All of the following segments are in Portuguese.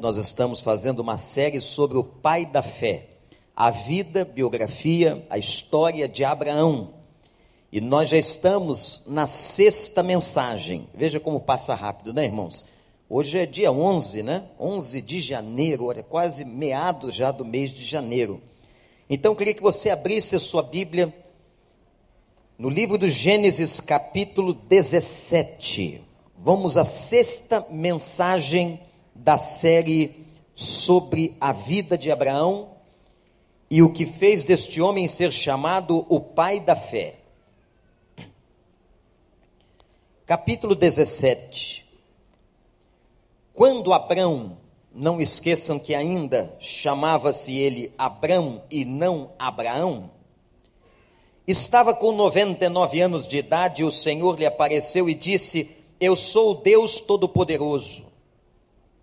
Nós estamos fazendo uma série sobre o pai da fé, a vida, biografia, a história de Abraão. E nós já estamos na sexta mensagem. Veja como passa rápido, né, irmãos? Hoje é dia 11, né? 11 de janeiro, olha, quase meados já do mês de janeiro. Então eu queria que você abrisse a sua Bíblia no livro do Gênesis, capítulo 17. Vamos à sexta mensagem da série sobre a vida de Abraão e o que fez deste homem ser chamado o pai da fé. Capítulo 17. Quando Abraão, não esqueçam que ainda chamava-se ele Abrão e não Abraão, estava com 99 anos de idade, o Senhor lhe apareceu e disse: Eu sou o Deus Todo-Poderoso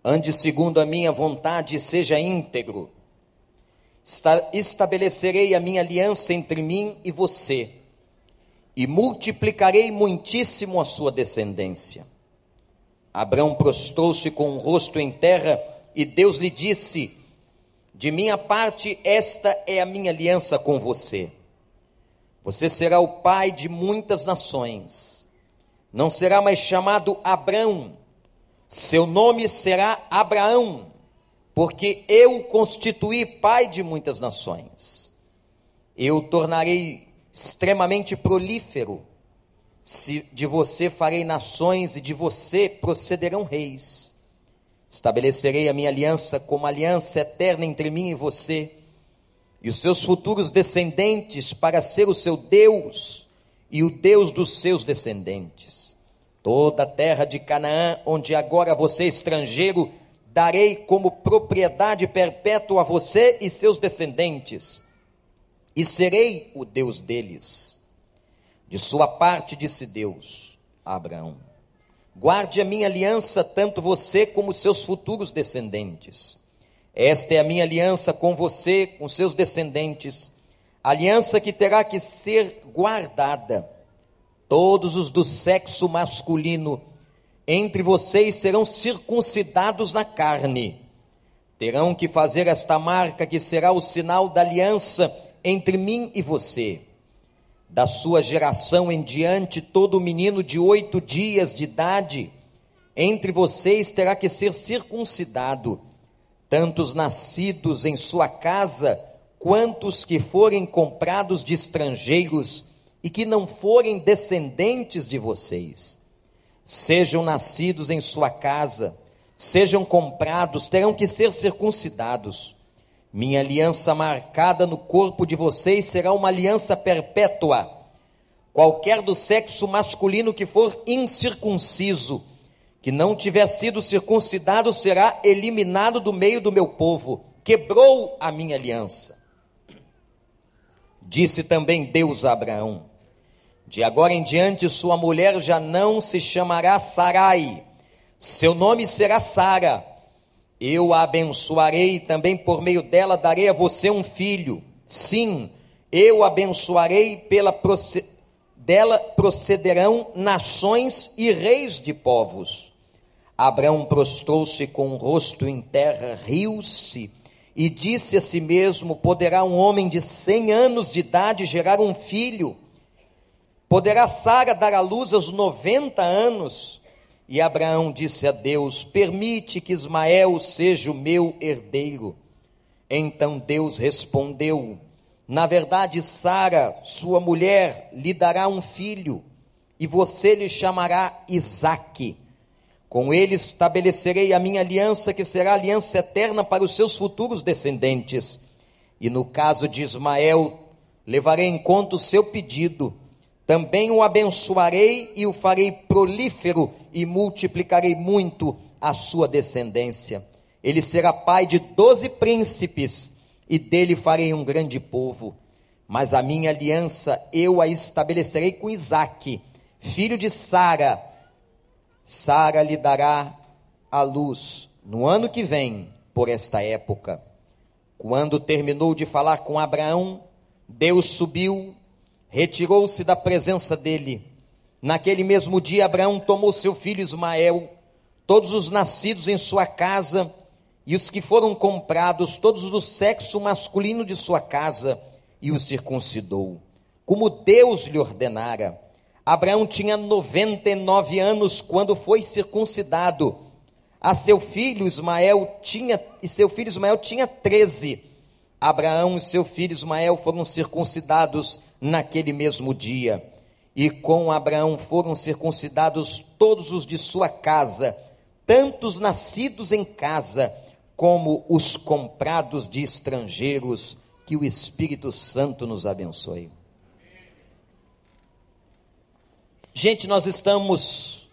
ande segundo a minha vontade e seja íntegro. Estabelecerei a minha aliança entre mim e você, e multiplicarei muitíssimo a sua descendência. Abraão prostrou-se com o rosto em terra, e Deus lhe disse: De minha parte, esta é a minha aliança com você. Você será o pai de muitas nações. Não será mais chamado Abrão, seu nome será Abraão, porque eu o constituí pai de muitas nações. Eu o tornarei extremamente prolífero. Se de você farei nações e de você procederão reis. Estabelecerei a minha aliança como aliança eterna entre mim e você e os seus futuros descendentes para ser o seu Deus e o Deus dos seus descendentes Toda a terra de Canaã, onde agora você é estrangeiro, darei como propriedade perpétua a você e seus descendentes, e serei o Deus deles. De sua parte, disse Deus a Abraão: Guarde a minha aliança, tanto você como seus futuros descendentes. Esta é a minha aliança com você, com seus descendentes, aliança que terá que ser guardada Todos os do sexo masculino entre vocês serão circuncidados na carne. Terão que fazer esta marca que será o sinal da aliança entre mim e você. Da sua geração em diante, todo menino de oito dias de idade entre vocês terá que ser circuncidado, tanto os nascidos em sua casa, quanto os que forem comprados de estrangeiros e que não forem descendentes de vocês, sejam nascidos em sua casa, sejam comprados, terão que ser circuncidados. Minha aliança marcada no corpo de vocês será uma aliança perpétua. Qualquer do sexo masculino que for incircunciso, que não tiver sido circuncidado, será eliminado do meio do meu povo. Quebrou a minha aliança. Disse também Deus a Abraão: de agora em diante, sua mulher já não se chamará Sarai, seu nome será Sara. Eu a abençoarei, também por meio dela darei a você um filho. Sim, eu abençoarei, pela dela procederão nações e reis de povos. Abraão prostrou-se com o rosto em terra, riu-se e disse a si mesmo: Poderá um homem de cem anos de idade gerar um filho? Poderá Sara dar à luz aos 90 anos? E Abraão disse a Deus: Permite que Ismael seja o meu herdeiro. Então Deus respondeu: Na verdade, Sara, sua mulher, lhe dará um filho, e você lhe chamará Isaque. Com ele estabelecerei a minha aliança, que será aliança eterna para os seus futuros descendentes. E no caso de Ismael, levarei em conta o seu pedido também o abençoarei e o farei prolífero e multiplicarei muito a sua descendência. Ele será pai de doze príncipes e dele farei um grande povo. Mas a minha aliança eu a estabelecerei com Isaque, filho de Sara. Sara lhe dará a luz no ano que vem, por esta época. Quando terminou de falar com Abraão, Deus subiu retirou-se da presença dele. Naquele mesmo dia, Abraão tomou seu filho Ismael, todos os nascidos em sua casa, e os que foram comprados, todos do sexo masculino de sua casa, e os circuncidou, como Deus lhe ordenara. Abraão tinha 99 anos quando foi circuncidado. A seu filho Ismael tinha e seu filho Ismael tinha 13. Abraão e seu filho Ismael foram circuncidados naquele mesmo dia. E com Abraão foram circuncidados todos os de sua casa, tanto os nascidos em casa, como os comprados de estrangeiros. Que o Espírito Santo nos abençoe. Gente, nós estamos.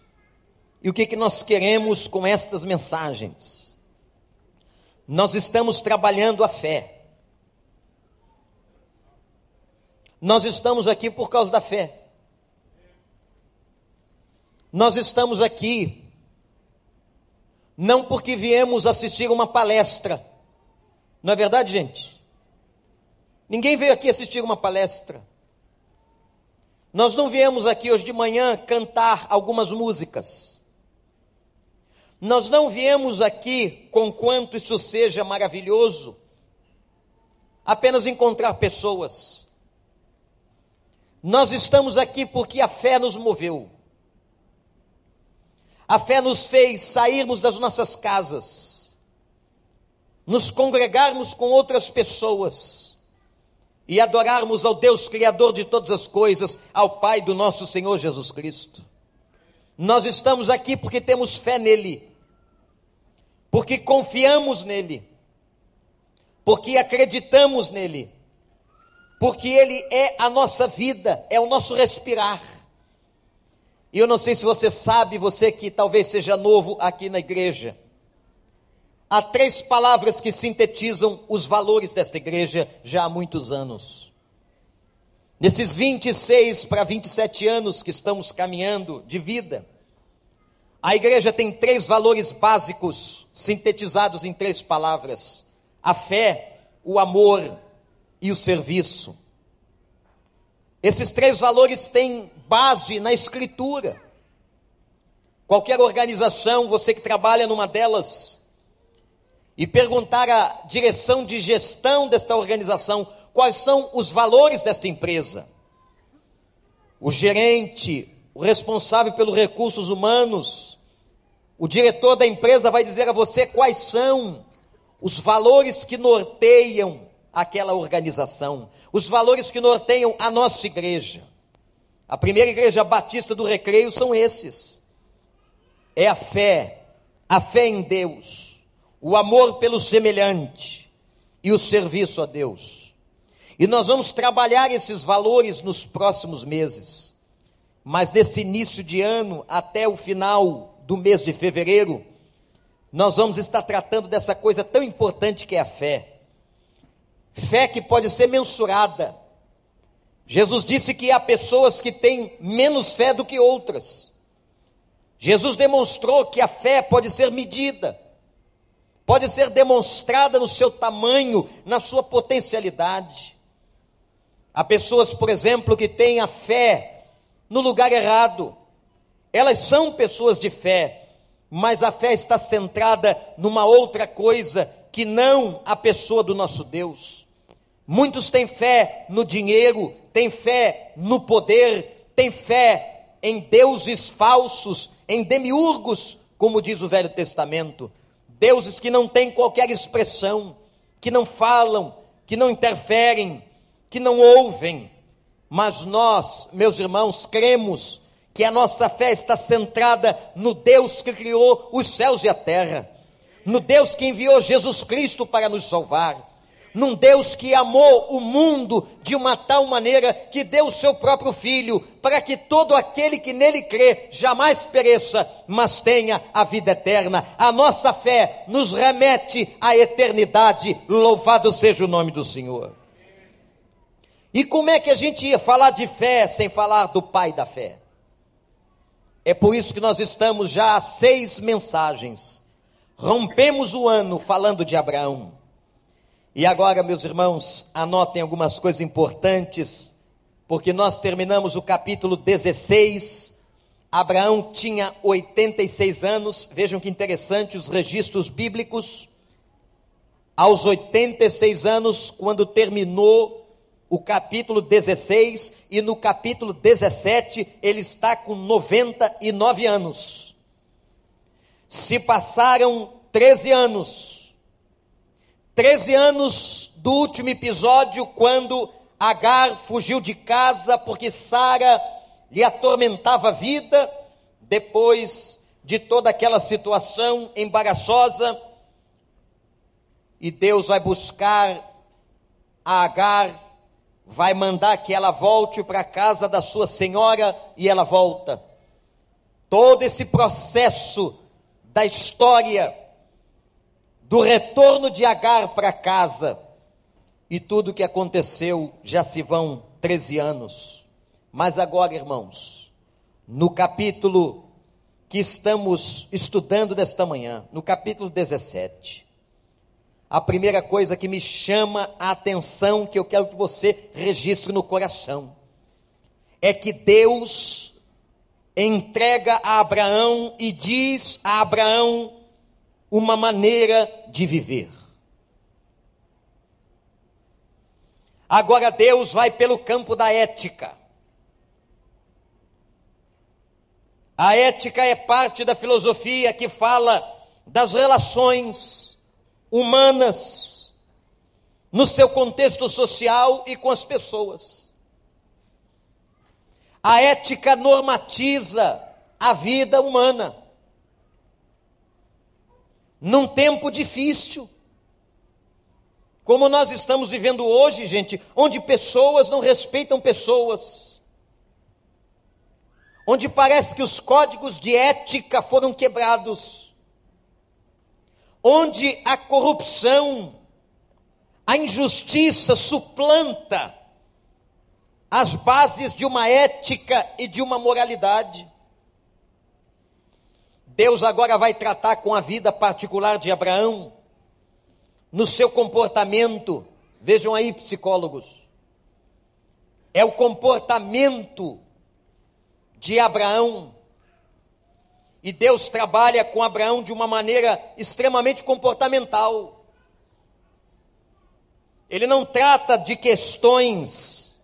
E o que, que nós queremos com estas mensagens? Nós estamos trabalhando a fé. Nós estamos aqui por causa da fé. Nós estamos aqui não porque viemos assistir uma palestra. Não é verdade, gente? Ninguém veio aqui assistir uma palestra. Nós não viemos aqui hoje de manhã cantar algumas músicas. Nós não viemos aqui, com quanto isso seja maravilhoso, apenas encontrar pessoas. Nós estamos aqui porque a fé nos moveu. A fé nos fez sairmos das nossas casas, nos congregarmos com outras pessoas e adorarmos ao Deus Criador de todas as coisas, ao Pai do nosso Senhor Jesus Cristo. Nós estamos aqui porque temos fé nele, porque confiamos nele, porque acreditamos nele, porque ele é a nossa vida, é o nosso respirar. E eu não sei se você sabe, você que talvez seja novo aqui na igreja, há três palavras que sintetizam os valores desta igreja já há muitos anos. Nesses 26 para 27 anos que estamos caminhando de vida, a igreja tem três valores básicos sintetizados em três palavras: a fé, o amor e o serviço. Esses três valores têm base na Escritura. Qualquer organização, você que trabalha numa delas, e perguntar à direção de gestão desta organização quais são os valores desta empresa. O gerente, o responsável pelos recursos humanos, o diretor da empresa vai dizer a você quais são os valores que norteiam aquela organização, os valores que norteiam a nossa igreja. A primeira igreja batista do recreio são esses: é a fé, a fé em Deus o amor pelo semelhante e o serviço a Deus. E nós vamos trabalhar esses valores nos próximos meses. Mas nesse início de ano, até o final do mês de fevereiro, nós vamos estar tratando dessa coisa tão importante que é a fé. Fé que pode ser mensurada. Jesus disse que há pessoas que têm menos fé do que outras. Jesus demonstrou que a fé pode ser medida pode ser demonstrada no seu tamanho, na sua potencialidade. Há pessoas, por exemplo, que têm a fé no lugar errado. Elas são pessoas de fé, mas a fé está centrada numa outra coisa que não a pessoa do nosso Deus. Muitos têm fé no dinheiro, têm fé no poder, têm fé em deuses falsos, em demiurgos, como diz o Velho Testamento deuses que não têm qualquer expressão, que não falam, que não interferem, que não ouvem. Mas nós, meus irmãos, cremos que a nossa fé está centrada no Deus que criou os céus e a terra, no Deus que enviou Jesus Cristo para nos salvar num Deus que amou o mundo de uma tal maneira que deu o seu próprio filho, para que todo aquele que nele crê jamais pereça, mas tenha a vida eterna. A nossa fé nos remete à eternidade. Louvado seja o nome do Senhor. E como é que a gente ia falar de fé sem falar do Pai da fé? É por isso que nós estamos já há seis mensagens. Rompemos o ano falando de Abraão. E agora, meus irmãos, anotem algumas coisas importantes, porque nós terminamos o capítulo 16. Abraão tinha 86 anos, vejam que interessante os registros bíblicos. aos 86 anos, quando terminou o capítulo 16, e no capítulo 17 ele está com 99 anos. Se passaram 13 anos, 13 anos do último episódio, quando Agar fugiu de casa porque Sara lhe atormentava a vida, depois de toda aquela situação embaraçosa, e Deus vai buscar a Agar, vai mandar que ela volte para a casa da sua senhora e ela volta. Todo esse processo da história do retorno de Agar para casa e tudo o que aconteceu, já se vão 13 anos. Mas agora, irmãos, no capítulo que estamos estudando nesta manhã, no capítulo 17, a primeira coisa que me chama a atenção, que eu quero que você registre no coração, é que Deus entrega a Abraão e diz a Abraão uma maneira de viver. Agora Deus vai pelo campo da ética. A ética é parte da filosofia que fala das relações humanas no seu contexto social e com as pessoas. A ética normatiza a vida humana. Num tempo difícil, como nós estamos vivendo hoje, gente, onde pessoas não respeitam pessoas, onde parece que os códigos de ética foram quebrados, onde a corrupção, a injustiça suplanta as bases de uma ética e de uma moralidade. Deus agora vai tratar com a vida particular de Abraão no seu comportamento. Vejam aí, psicólogos. É o comportamento de Abraão. E Deus trabalha com Abraão de uma maneira extremamente comportamental. Ele não trata de questões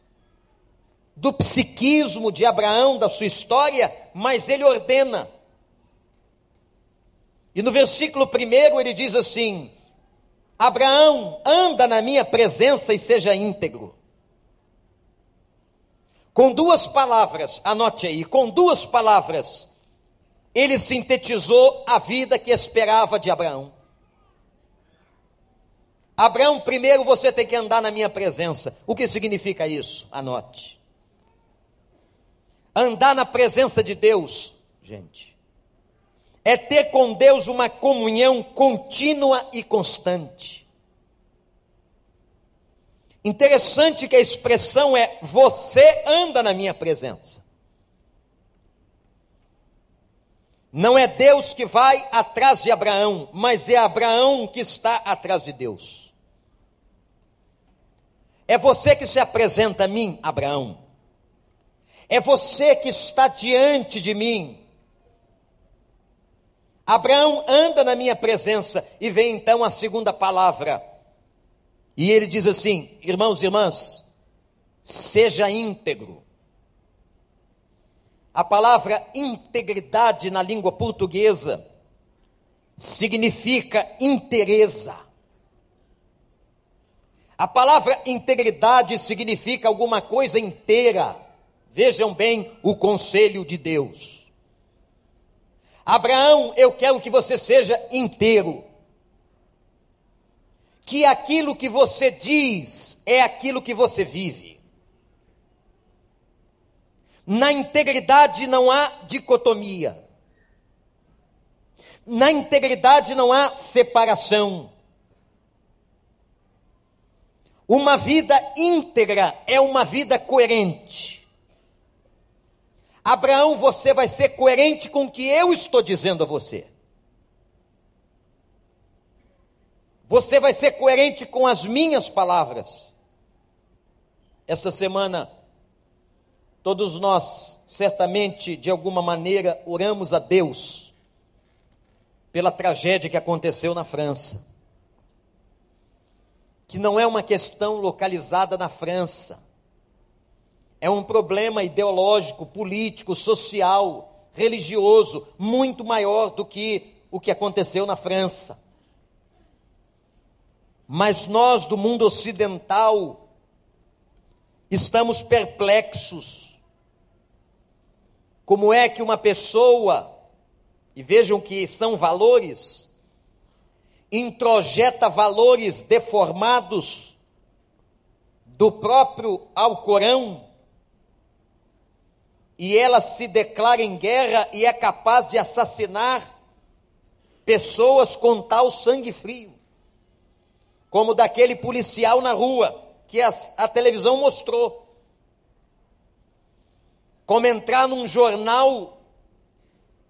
do psiquismo de Abraão, da sua história, mas ele ordena. E no versículo primeiro ele diz assim: Abraão, anda na minha presença e seja íntegro. Com duas palavras, anote aí, com duas palavras, ele sintetizou a vida que esperava de Abraão. Abraão, primeiro você tem que andar na minha presença. O que significa isso? Anote. Andar na presença de Deus, gente, é ter com Deus uma comunhão contínua e constante. Interessante que a expressão é: você anda na minha presença. Não é Deus que vai atrás de Abraão, mas é Abraão que está atrás de Deus. É você que se apresenta a mim, Abraão. É você que está diante de mim, Abraão anda na minha presença, e vem então a segunda palavra. E ele diz assim: irmãos e irmãs, seja íntegro. A palavra integridade na língua portuguesa significa interesa. A palavra integridade significa alguma coisa inteira. Vejam bem o conselho de Deus. Abraão, eu quero que você seja inteiro. Que aquilo que você diz é aquilo que você vive. Na integridade não há dicotomia. Na integridade não há separação. Uma vida íntegra é uma vida coerente. Abraão, você vai ser coerente com o que eu estou dizendo a você. Você vai ser coerente com as minhas palavras. Esta semana, todos nós, certamente, de alguma maneira, oramos a Deus pela tragédia que aconteceu na França. que não é uma questão localizada na França. É um problema ideológico, político, social, religioso, muito maior do que o que aconteceu na França. Mas nós do mundo ocidental estamos perplexos. Como é que uma pessoa, e vejam que são valores, introjeta valores deformados do próprio Alcorão e ela se declara em guerra e é capaz de assassinar pessoas com tal sangue frio, como daquele policial na rua que a, a televisão mostrou. Como entrar num jornal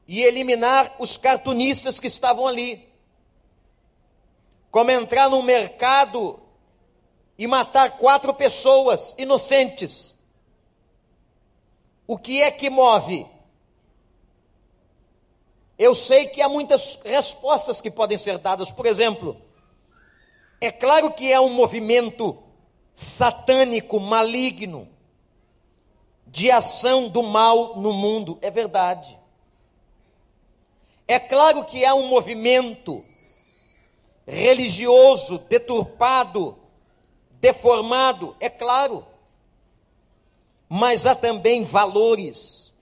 e eliminar os cartunistas que estavam ali. Como entrar num mercado e matar quatro pessoas inocentes o que é que move? Eu sei que há muitas respostas que podem ser dadas. Por exemplo, é claro que é um movimento satânico, maligno, de ação do mal no mundo. É verdade. É claro que há um movimento religioso deturpado, deformado. É claro mas há também valores,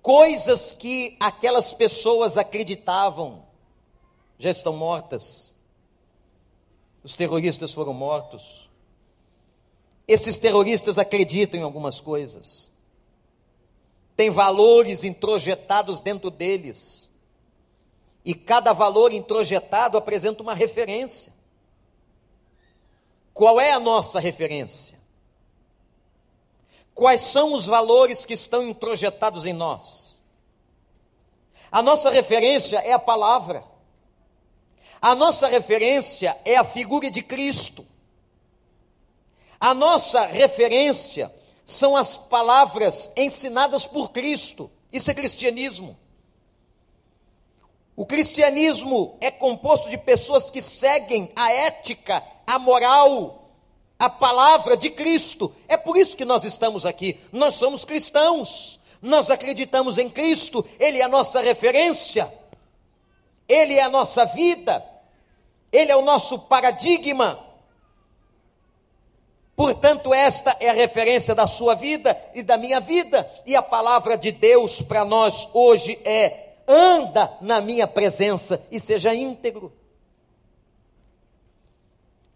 coisas que aquelas pessoas acreditavam, já estão mortas. Os terroristas foram mortos. Esses terroristas acreditam em algumas coisas. Tem valores introjetados dentro deles. E cada valor introjetado apresenta uma referência. Qual é a nossa referência? Quais são os valores que estão introjetados em nós? A nossa referência é a palavra. A nossa referência é a figura de Cristo. A nossa referência são as palavras ensinadas por Cristo. Isso é cristianismo. O cristianismo é composto de pessoas que seguem a ética, a moral, a palavra de Cristo. É por isso que nós estamos aqui. Nós somos cristãos. Nós acreditamos em Cristo. Ele é a nossa referência. Ele é a nossa vida. Ele é o nosso paradigma. Portanto, esta é a referência da sua vida e da minha vida. E a palavra de Deus para nós hoje é: anda na minha presença e seja íntegro.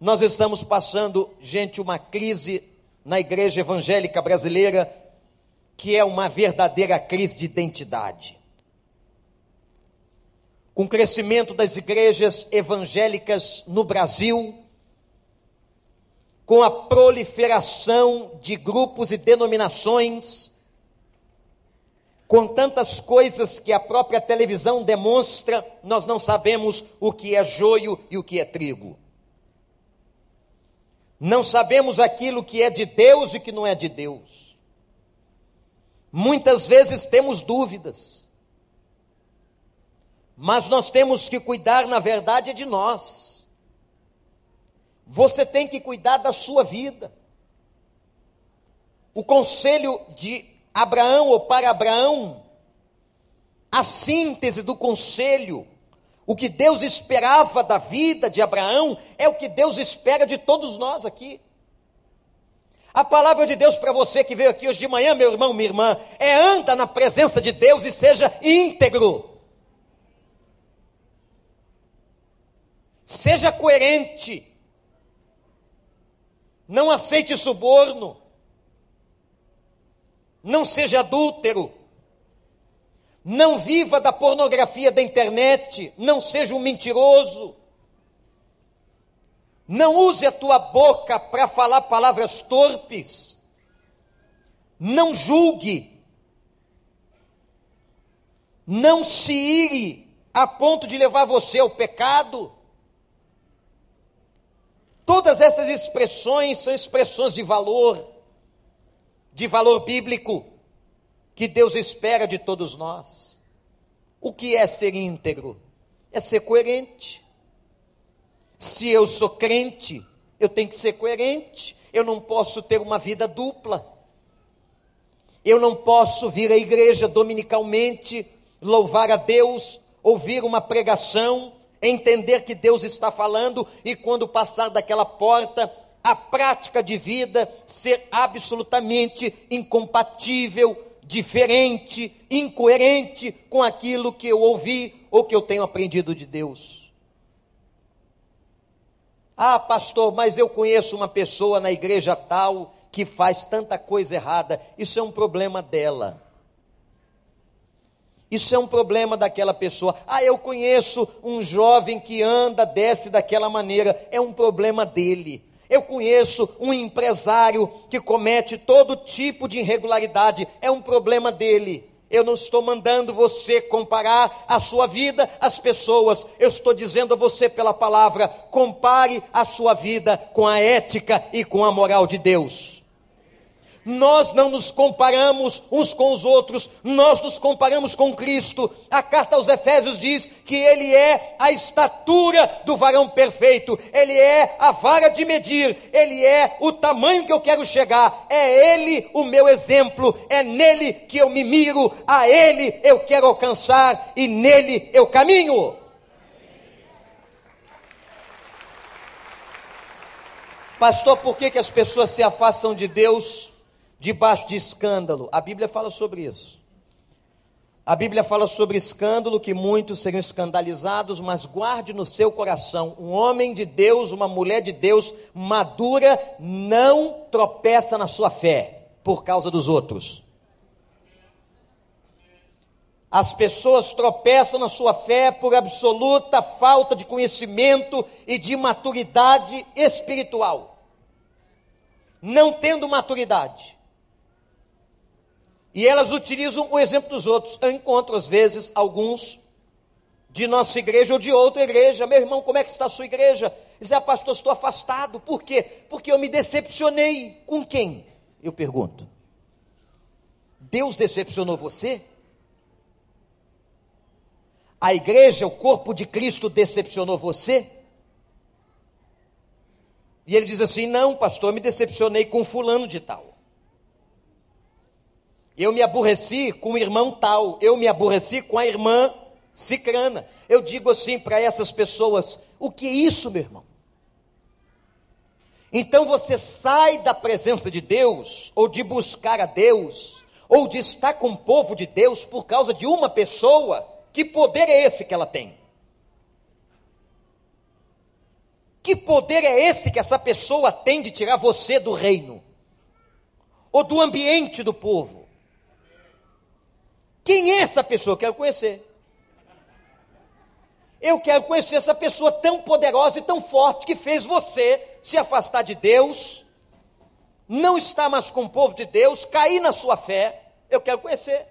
Nós estamos passando, gente, uma crise na igreja evangélica brasileira, que é uma verdadeira crise de identidade. Com o crescimento das igrejas evangélicas no Brasil, com a proliferação de grupos e denominações, com tantas coisas que a própria televisão demonstra, nós não sabemos o que é joio e o que é trigo. Não sabemos aquilo que é de Deus e que não é de Deus. Muitas vezes temos dúvidas. Mas nós temos que cuidar, na verdade, de nós. Você tem que cuidar da sua vida. O conselho de Abraão, ou para Abraão, a síntese do conselho o que Deus esperava da vida de Abraão é o que Deus espera de todos nós aqui. A palavra de Deus para você que veio aqui hoje de manhã, meu irmão, minha irmã, é anda na presença de Deus e seja íntegro. Seja coerente. Não aceite suborno. Não seja adúltero. Não viva da pornografia da internet, não seja um mentiroso. Não use a tua boca para falar palavras torpes. Não julgue. Não se ire a ponto de levar você ao pecado. Todas essas expressões são expressões de valor, de valor bíblico que Deus espera de todos nós. O que é ser íntegro? É ser coerente. Se eu sou crente, eu tenho que ser coerente. Eu não posso ter uma vida dupla. Eu não posso vir à igreja dominicalmente, louvar a Deus, ouvir uma pregação, entender que Deus está falando e quando passar daquela porta, a prática de vida ser absolutamente incompatível, diferente, incoerente com aquilo que eu ouvi ou que eu tenho aprendido de Deus. Ah, pastor, mas eu conheço uma pessoa na igreja tal que faz tanta coisa errada. Isso é um problema dela. Isso é um problema daquela pessoa. Ah, eu conheço um jovem que anda, desce daquela maneira. É um problema dele. Eu conheço um empresário que comete todo tipo de irregularidade. É um problema dele. Eu não estou mandando você comparar a sua vida às pessoas. Eu estou dizendo a você pela palavra: compare a sua vida com a ética e com a moral de Deus. Nós não nos comparamos uns com os outros, nós nos comparamos com Cristo. A carta aos Efésios diz que Ele é a estatura do varão perfeito, Ele é a vara de medir, Ele é o tamanho que eu quero chegar, é Ele o meu exemplo, é nele que eu me miro, a Ele eu quero alcançar e nele eu caminho. Pastor, por que, que as pessoas se afastam de Deus? Debaixo de escândalo. A Bíblia fala sobre isso. A Bíblia fala sobre escândalo, que muitos seriam escandalizados, mas guarde no seu coração: um homem de Deus, uma mulher de Deus madura, não tropeça na sua fé por causa dos outros. As pessoas tropeçam na sua fé por absoluta falta de conhecimento e de maturidade espiritual. Não tendo maturidade, e elas utilizam o exemplo dos outros. Eu encontro, às vezes, alguns de nossa igreja ou de outra igreja. Meu irmão, como é que está a sua igreja? Diz, ah, pastor, estou afastado. Por quê? Porque eu me decepcionei. Com quem? Eu pergunto. Deus decepcionou você? A igreja, o corpo de Cristo decepcionou você? E ele diz assim: Não, pastor, me decepcionei com fulano de tal. Eu me aborreci com o irmão tal, eu me aborreci com a irmã cicrana. Eu digo assim para essas pessoas: o que é isso, meu irmão? Então você sai da presença de Deus, ou de buscar a Deus, ou de estar com o povo de Deus por causa de uma pessoa. Que poder é esse que ela tem? Que poder é esse que essa pessoa tem de tirar você do reino? Ou do ambiente do povo? Quem é essa pessoa? Eu quero conhecer. Eu quero conhecer essa pessoa tão poderosa e tão forte que fez você se afastar de Deus, não estar mais com o povo de Deus, cair na sua fé. Eu quero conhecer.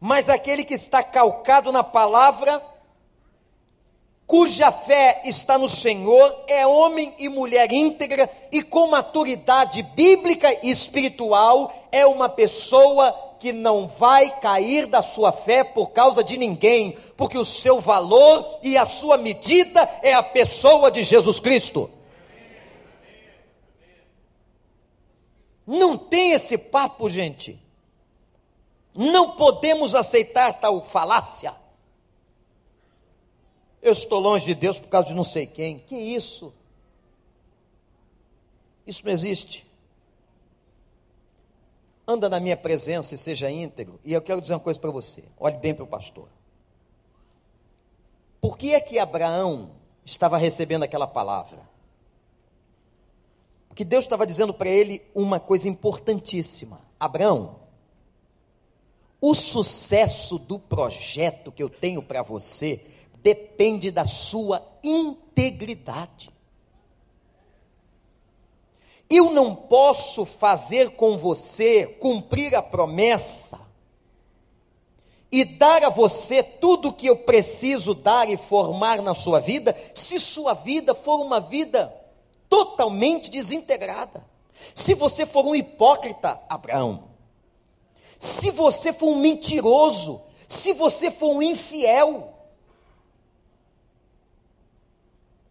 Mas aquele que está calcado na palavra, cuja fé está no Senhor, é homem e mulher íntegra e com maturidade bíblica e espiritual, é uma pessoa que não vai cair da sua fé por causa de ninguém, porque o seu valor e a sua medida é a pessoa de Jesus Cristo. Não tem esse papo, gente. Não podemos aceitar tal falácia. Eu estou longe de Deus por causa de não sei quem. Que isso? Isso não existe. Anda na minha presença e seja íntegro. E eu quero dizer uma coisa para você. Olhe bem para o pastor. Por que é que Abraão estava recebendo aquela palavra? Porque Deus estava dizendo para ele uma coisa importantíssima. Abraão, o sucesso do projeto que eu tenho para você depende da sua integridade. Eu não posso fazer com você cumprir a promessa e dar a você tudo o que eu preciso dar e formar na sua vida, se sua vida for uma vida totalmente desintegrada. Se você for um hipócrita, Abraão, se você for um mentiroso, se você for um infiel,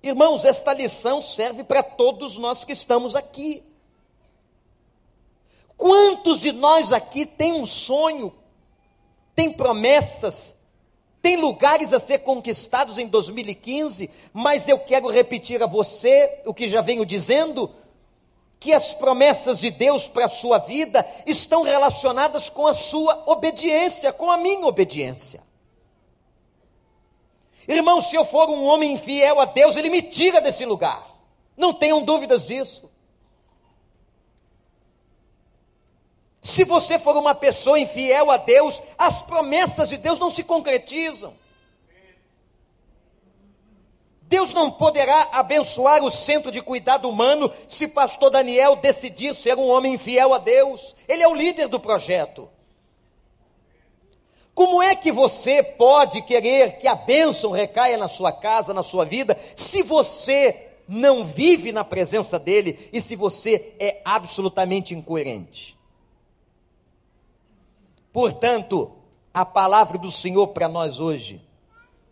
Irmãos, esta lição serve para todos nós que estamos aqui. Quantos de nós aqui tem um sonho, tem promessas, tem lugares a ser conquistados em 2015, mas eu quero repetir a você o que já venho dizendo: que as promessas de Deus para a sua vida estão relacionadas com a sua obediência, com a minha obediência. Irmão, se eu for um homem infiel a Deus, Ele me tira desse lugar. Não tenham dúvidas disso. Se você for uma pessoa infiel a Deus, as promessas de Deus não se concretizam. Deus não poderá abençoar o centro de cuidado humano se pastor Daniel decidir ser um homem infiel a Deus. Ele é o líder do projeto. Como é que você pode querer que a bênção recaia na sua casa, na sua vida, se você não vive na presença dele e se você é absolutamente incoerente? Portanto, a palavra do Senhor para nós hoje,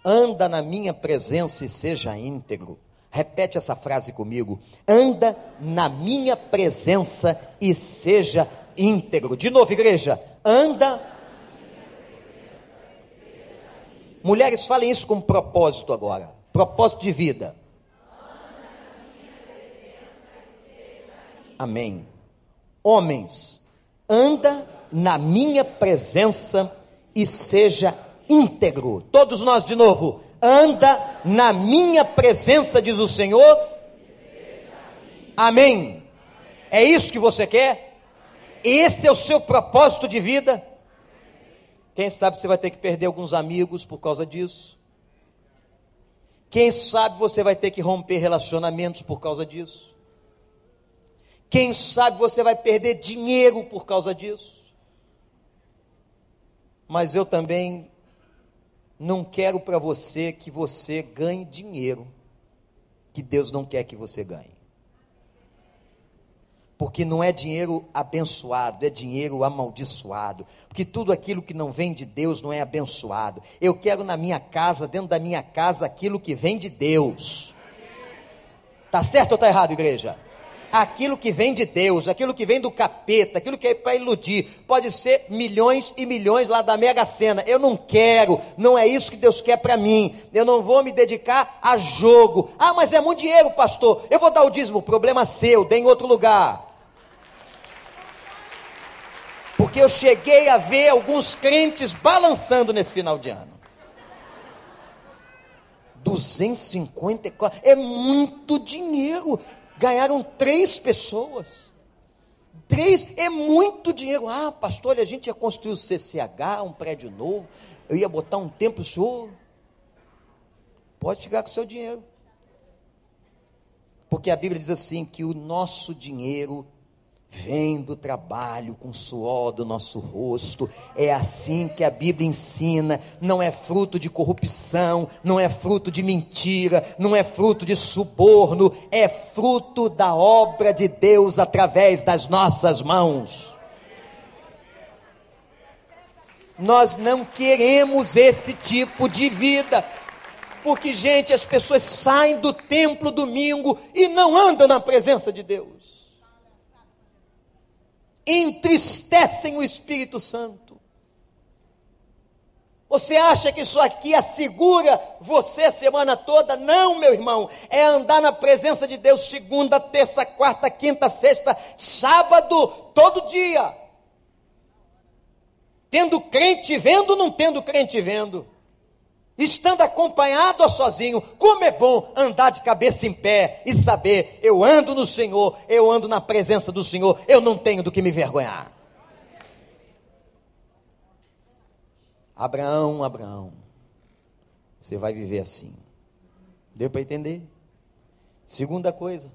anda na minha presença e seja íntegro. Repete essa frase comigo. Anda na minha presença e seja íntegro. De novo, igreja. Anda Mulheres, falem isso com propósito agora. Propósito de vida. Amém. Homens, anda na minha presença e seja íntegro. Todos nós de novo. Anda na minha presença, diz o Senhor. Amém. É isso que você quer? Esse é o seu propósito de vida? Quem sabe você vai ter que perder alguns amigos por causa disso. Quem sabe você vai ter que romper relacionamentos por causa disso. Quem sabe você vai perder dinheiro por causa disso. Mas eu também não quero para você que você ganhe dinheiro que Deus não quer que você ganhe porque não é dinheiro abençoado, é dinheiro amaldiçoado, porque tudo aquilo que não vem de Deus não é abençoado. Eu quero na minha casa, dentro da minha casa, aquilo que vem de Deus. Tá certo ou tá errado, igreja? Aquilo que vem de Deus, aquilo que vem do capeta, aquilo que é para iludir, pode ser milhões e milhões lá da Mega Sena. Eu não quero, não é isso que Deus quer para mim. Eu não vou me dedicar a jogo. Ah, mas é muito dinheiro, pastor. Eu vou dar o dízimo, problema seu, dê em outro lugar. Porque eu cheguei a ver alguns crentes balançando nesse final de ano. 254 é muito dinheiro. Ganharam três pessoas. Três é muito dinheiro. Ah, pastor, olha, a gente ia construir o CCH, um prédio novo. Eu ia botar um templo, senhor. Pode ficar com o seu dinheiro. Porque a Bíblia diz assim: que o nosso dinheiro vem do trabalho com suor do nosso rosto. É assim que a Bíblia ensina. Não é fruto de corrupção, não é fruto de mentira, não é fruto de suborno, é fruto da obra de Deus através das nossas mãos. Nós não queremos esse tipo de vida. Porque, gente, as pessoas saem do templo domingo e não andam na presença de Deus entristecem o Espírito Santo. Você acha que isso aqui assegura você a semana toda? Não, meu irmão. É andar na presença de Deus segunda, terça, quarta, quinta, sexta, sábado, todo dia. Tendo crente vendo, não tendo crente vendo estando acompanhado ou sozinho, como é bom andar de cabeça em pé e saber, eu ando no Senhor, eu ando na presença do Senhor, eu não tenho do que me vergonhar. Abraão, Abraão, você vai viver assim. Deu para entender? Segunda coisa.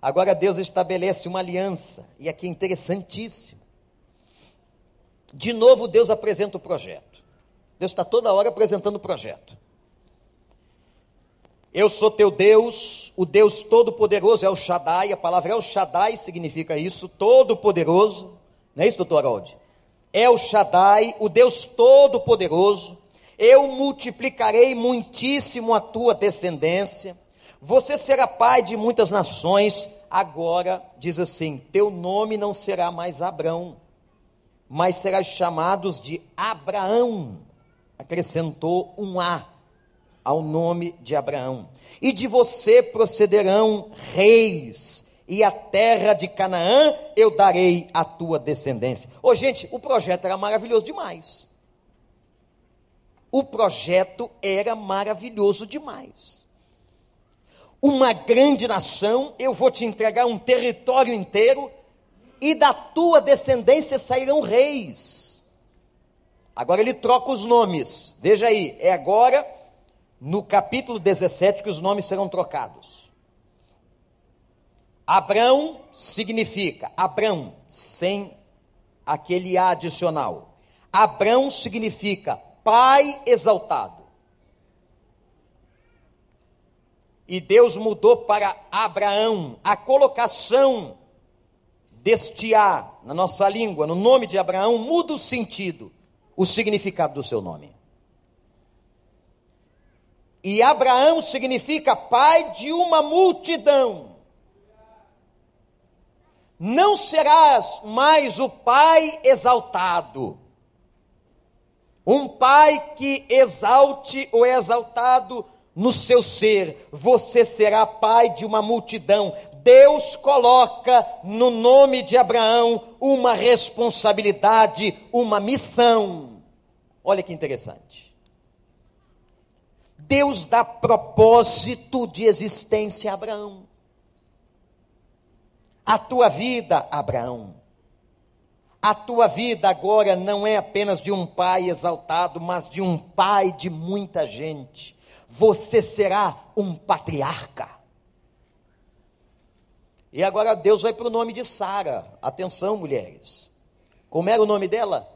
Agora Deus estabelece uma aliança, e aqui é interessantíssimo. De novo, Deus apresenta o projeto. Deus está toda hora apresentando o projeto. Eu sou teu Deus, o Deus Todo-Poderoso é o Shaddai, a palavra El Shaddai significa isso, Todo-Poderoso, não é isso, doutor Harold? É o Shaddai, o Deus Todo-Poderoso, eu multiplicarei muitíssimo a tua descendência, Você será pai de muitas nações. Agora, diz assim: Teu nome não será mais Abrão, mas serás chamados de Abraão. Acrescentou um A ao nome de Abraão. E de você procederão reis, e a terra de Canaã eu darei à tua descendência. Ô, gente, o projeto era maravilhoso demais. O projeto era maravilhoso demais. Uma grande nação, eu vou te entregar um território inteiro, e da tua descendência sairão reis. Agora ele troca os nomes. Veja aí, é agora no capítulo 17 que os nomes serão trocados. Abrão significa Abrão, sem aquele A adicional. Abrão significa pai exaltado. E Deus mudou para Abraão a colocação deste A na nossa língua, no nome de Abraão, muda o sentido, o significado do seu nome. E Abraão significa pai de uma multidão. Não serás mais o pai exaltado. Um pai que exalte o exaltado no seu ser. Você será pai de uma multidão. Deus coloca no nome de Abraão uma responsabilidade, uma missão. Olha que interessante. Deus dá propósito de existência a Abraão. A tua vida, Abraão, a tua vida agora não é apenas de um pai exaltado, mas de um pai de muita gente. Você será um patriarca. E agora Deus vai para o nome de Sara. Atenção, mulheres. Como era o nome dela?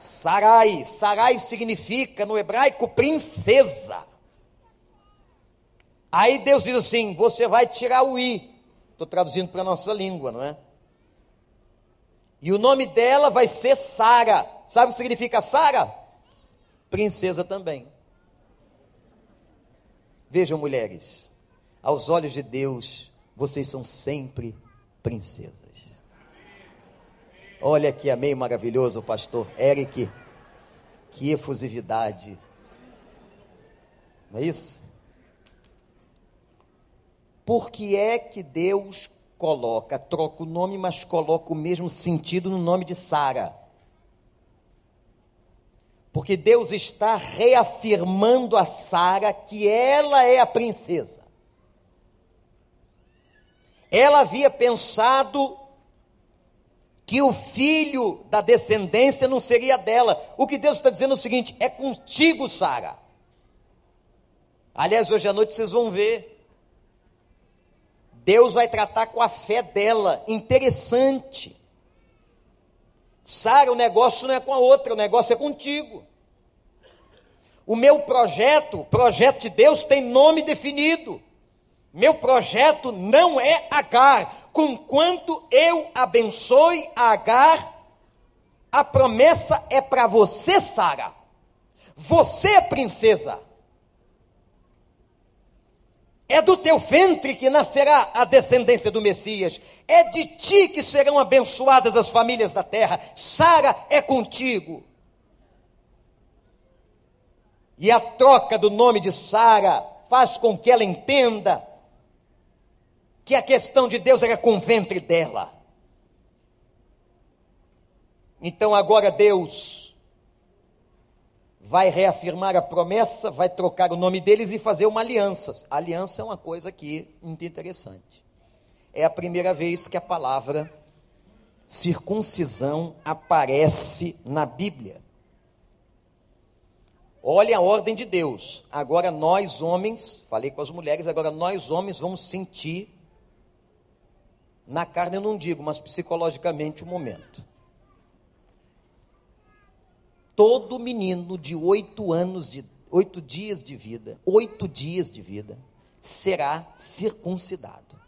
Sarai. Sarai significa no hebraico princesa. Aí Deus diz assim: você vai tirar o i. Estou traduzindo para a nossa língua, não é? E o nome dela vai ser Sara. Sabe o que significa Sara? Princesa também. Vejam, mulheres, aos olhos de Deus, vocês são sempre princesas. Olha que amém maravilhoso, pastor Eric. Que efusividade. Não é isso? Por que é que Deus coloca, troca o nome, mas coloca o mesmo sentido no nome de Sara? Porque Deus está reafirmando a Sara que ela é a princesa. Ela havia pensado que o filho da descendência não seria dela. O que Deus está dizendo é o seguinte: é contigo, Sara. Aliás, hoje à noite vocês vão ver. Deus vai tratar com a fé dela. Interessante. Sara, o negócio não é com a outra, o negócio é contigo. O meu projeto, projeto de Deus, tem nome definido. Meu projeto não é Agar, conquanto eu abençoe a Agar, a promessa é para você, Sara. Você é princesa. É do teu ventre que nascerá a descendência do Messias. É de ti que serão abençoadas as famílias da terra. Sara é contigo. E a troca do nome de Sara faz com que ela entenda que a questão de Deus era com o ventre dela. Então agora Deus vai reafirmar a promessa, vai trocar o nome deles e fazer uma aliança. A aliança é uma coisa aqui muito interessante. É a primeira vez que a palavra circuncisão aparece na Bíblia. Olha a ordem de Deus. Agora nós homens, falei com as mulheres, agora nós homens vamos sentir na carne eu não digo, mas psicologicamente o momento. Todo menino de oito anos de oito dias de vida, oito dias de vida, será circuncidado.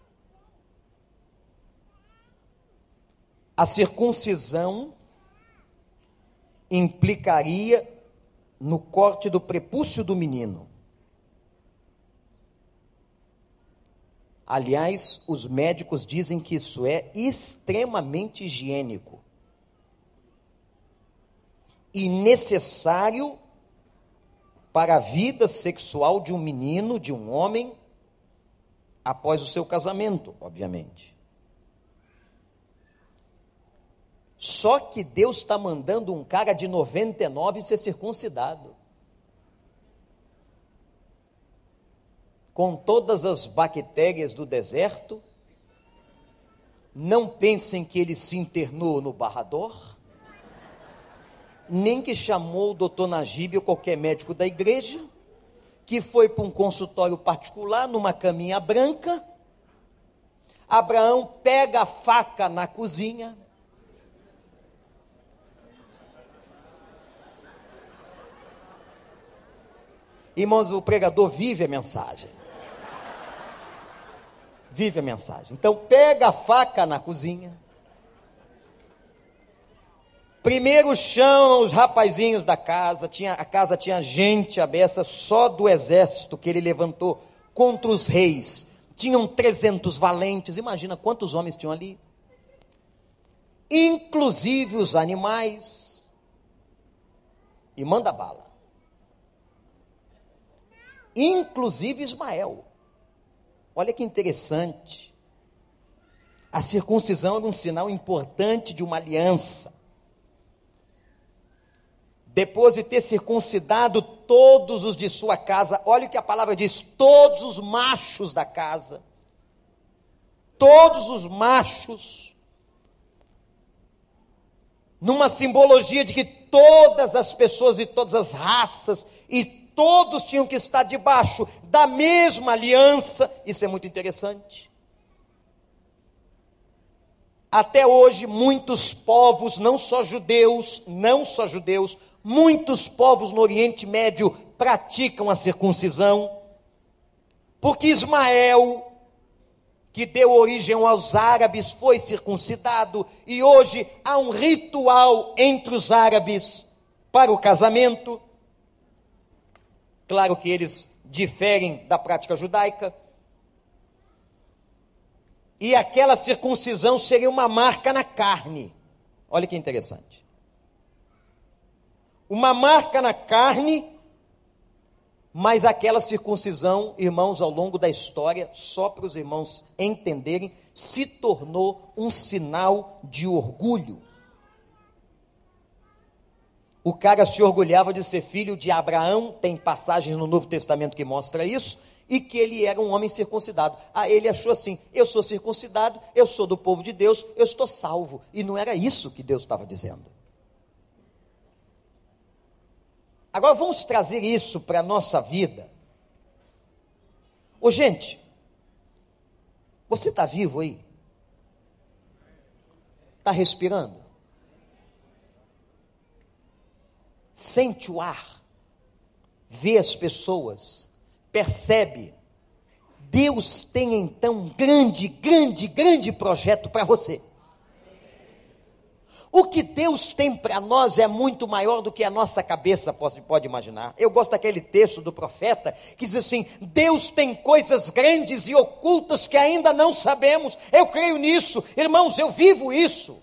A circuncisão implicaria no corte do prepúcio do menino. Aliás, os médicos dizem que isso é extremamente higiênico e necessário para a vida sexual de um menino, de um homem, após o seu casamento, obviamente. Só que Deus está mandando um cara de 99 ser circuncidado. Com todas as bactérias do deserto. Não pensem que ele se internou no barrador. Nem que chamou o doutor Najib ou qualquer médico da igreja. Que foi para um consultório particular, numa caminha branca. Abraão pega a faca na cozinha Irmãos, o pregador vive a mensagem. Vive a mensagem. Então, pega a faca na cozinha. Primeiro chama os rapazinhos da casa. Tinha, a casa tinha gente abessa só do exército que ele levantou contra os reis. Tinham 300 valentes. Imagina quantos homens tinham ali. Inclusive os animais. E manda bala inclusive Ismael. Olha que interessante. A circuncisão era um sinal importante de uma aliança. Depois de ter circuncidado todos os de sua casa, olha o que a palavra diz: todos os machos da casa, todos os machos, numa simbologia de que todas as pessoas e todas as raças e todos tinham que estar debaixo da mesma aliança. Isso é muito interessante. Até hoje, muitos povos, não só judeus, não só judeus, muitos povos no Oriente Médio praticam a circuncisão, porque Ismael, que deu origem aos árabes, foi circuncidado, e hoje há um ritual entre os árabes para o casamento. Claro que eles diferem da prática judaica. E aquela circuncisão seria uma marca na carne. Olha que interessante. Uma marca na carne, mas aquela circuncisão, irmãos, ao longo da história, só para os irmãos entenderem, se tornou um sinal de orgulho o cara se orgulhava de ser filho de Abraão, tem passagens no Novo Testamento que mostra isso, e que ele era um homem circuncidado. Ah, ele achou assim: eu sou circuncidado, eu sou do povo de Deus, eu estou salvo. E não era isso que Deus estava dizendo. Agora vamos trazer isso para a nossa vida. Ô gente, você está vivo aí? Está respirando? Sente o ar, vê as pessoas, percebe. Deus tem então um grande, grande, grande projeto para você. O que Deus tem para nós é muito maior do que a nossa cabeça pode, pode, imaginar. Eu gosto daquele texto do profeta que diz assim: Deus tem coisas grandes e ocultas que ainda não sabemos. Eu creio nisso, irmãos, eu vivo isso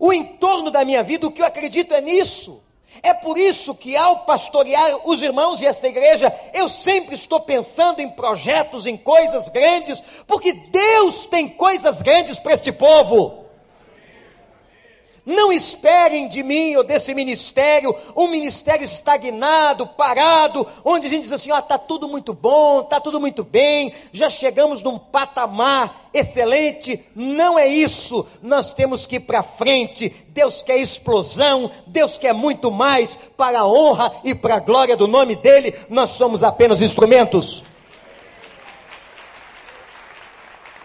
o entorno da minha vida, o que eu acredito é nisso. É por isso que, ao pastorear os irmãos e esta igreja, eu sempre estou pensando em projetos, em coisas grandes, porque Deus tem coisas grandes para este povo. Não esperem de mim ou desse ministério um ministério estagnado, parado, onde a gente diz assim: ó, está tudo muito bom, está tudo muito bem, já chegamos num patamar excelente. Não é isso. Nós temos que ir para frente. Deus quer explosão, Deus quer muito mais para a honra e para a glória do nome dEle. Nós somos apenas instrumentos.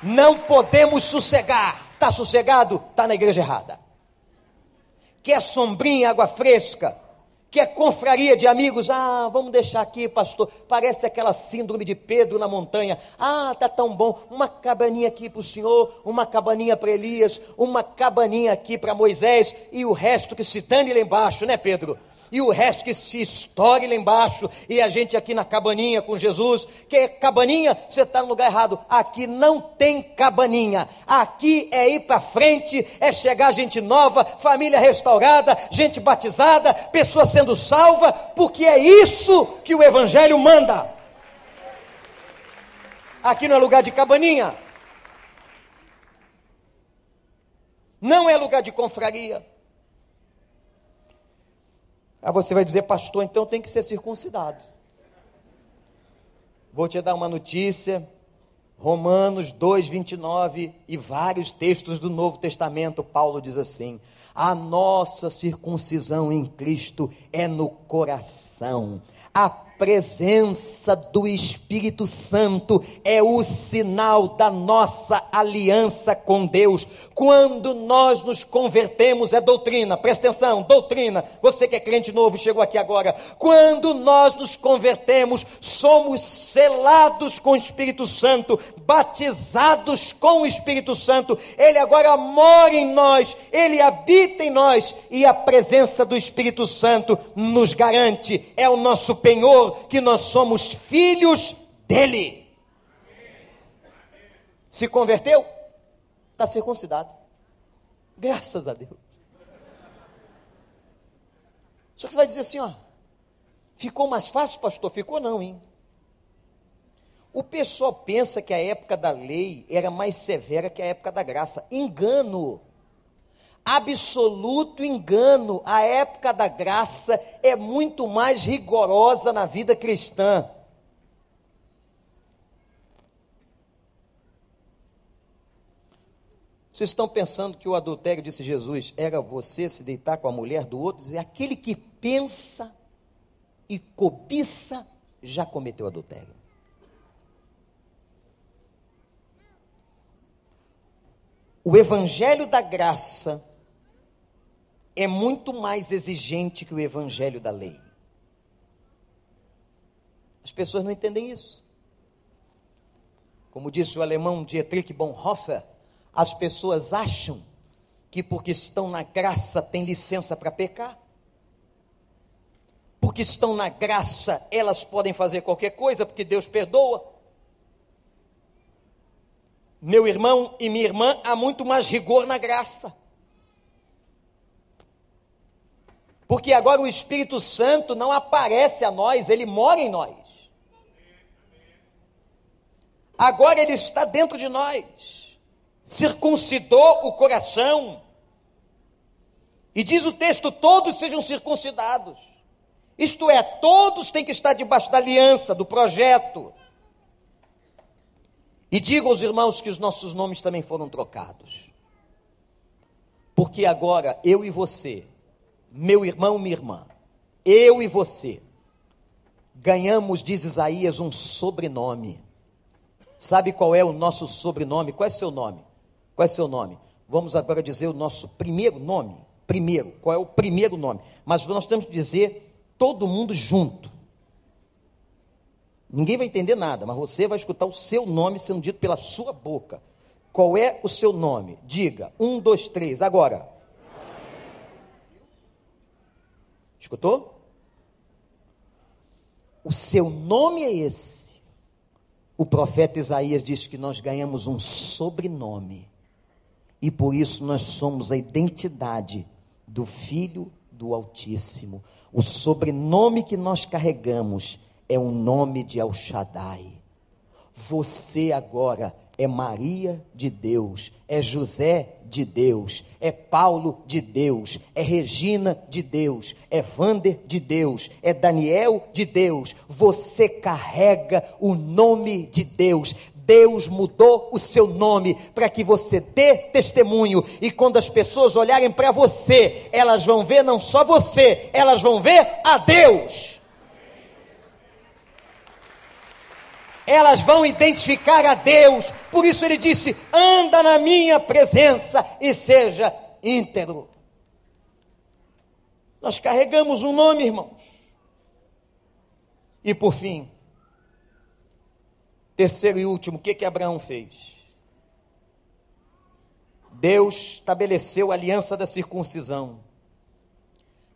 Não podemos sossegar. Está sossegado? Está na igreja errada quer sombrinha, água fresca, quer confraria de amigos. Ah, vamos deixar aqui, pastor. Parece aquela síndrome de Pedro na montanha. Ah, tá tão bom. Uma cabaninha aqui para o senhor, uma cabaninha para Elias, uma cabaninha aqui para Moisés e o resto que se dane lá embaixo, né, Pedro? E o resto que se estoure lá embaixo, e a gente aqui na cabaninha com Jesus, que é cabaninha, você está no lugar errado. Aqui não tem cabaninha, aqui é ir para frente, é chegar gente nova, família restaurada, gente batizada, pessoa sendo salva, porque é isso que o Evangelho manda. Aqui não é lugar de cabaninha, não é lugar de confraria. Aí você vai dizer, pastor, então tem que ser circuncidado. Vou te dar uma notícia. Romanos 2, 29 e vários textos do Novo Testamento, Paulo diz assim: a nossa circuncisão em Cristo é no coração, a presença do Espírito Santo é o sinal da nossa aliança com Deus. Quando nós nos convertemos, é doutrina, presta atenção, doutrina. Você que é crente novo chegou aqui agora. Quando nós nos convertemos, somos selados com o Espírito Santo, batizados com o Espírito Santo. Ele agora mora em nós, ele habita em nós e a presença do Espírito Santo nos garante, é o nosso penhor que nós somos filhos dele. Se converteu? Está circuncidado. Graças a Deus. Só que você vai dizer assim, ó. Ficou mais fácil, pastor? Ficou não, hein? O pessoal pensa que a época da lei era mais severa que a época da graça. Engano absoluto engano. A época da graça é muito mais rigorosa na vida cristã. Vocês estão pensando que o adultério, disse Jesus, era você se deitar com a mulher do outro? E aquele que pensa e cobiça já cometeu adultério. O evangelho da graça é muito mais exigente que o evangelho da lei. As pessoas não entendem isso. Como disse o alemão Dietrich Bonhoeffer, as pessoas acham que porque estão na graça têm licença para pecar. Porque estão na graça, elas podem fazer qualquer coisa, porque Deus perdoa. Meu irmão e minha irmã, há muito mais rigor na graça. Porque agora o Espírito Santo não aparece a nós, ele mora em nós. Agora ele está dentro de nós. Circuncidou o coração. E diz o texto: todos sejam circuncidados. Isto é, todos têm que estar debaixo da aliança, do projeto. E digo aos irmãos que os nossos nomes também foram trocados. Porque agora eu e você meu irmão, minha irmã, eu e você, ganhamos, diz Isaías, um sobrenome. Sabe qual é o nosso sobrenome? Qual é seu nome? Qual é seu nome? Vamos agora dizer o nosso primeiro nome. Primeiro, qual é o primeiro nome? Mas nós temos que dizer todo mundo junto. Ninguém vai entender nada, mas você vai escutar o seu nome sendo dito pela sua boca. Qual é o seu nome? Diga. Um, dois, três. Agora. Escutou? O seu nome é esse. O profeta Isaías diz que nós ganhamos um sobrenome. E por isso nós somos a identidade do Filho do Altíssimo. O sobrenome que nós carregamos é o nome de El Shaddai. Você agora é Maria de Deus, é José de Deus, é Paulo de Deus, é Regina de Deus, é Vander de Deus, é Daniel de Deus. Você carrega o nome de Deus. Deus mudou o seu nome para que você dê testemunho e quando as pessoas olharem para você, elas vão ver não só você, elas vão ver a Deus. Elas vão identificar a Deus. Por isso ele disse: anda na minha presença e seja íntegro. Nós carregamos um nome, irmãos. E por fim, terceiro e último, o que que Abraão fez? Deus estabeleceu a aliança da circuncisão.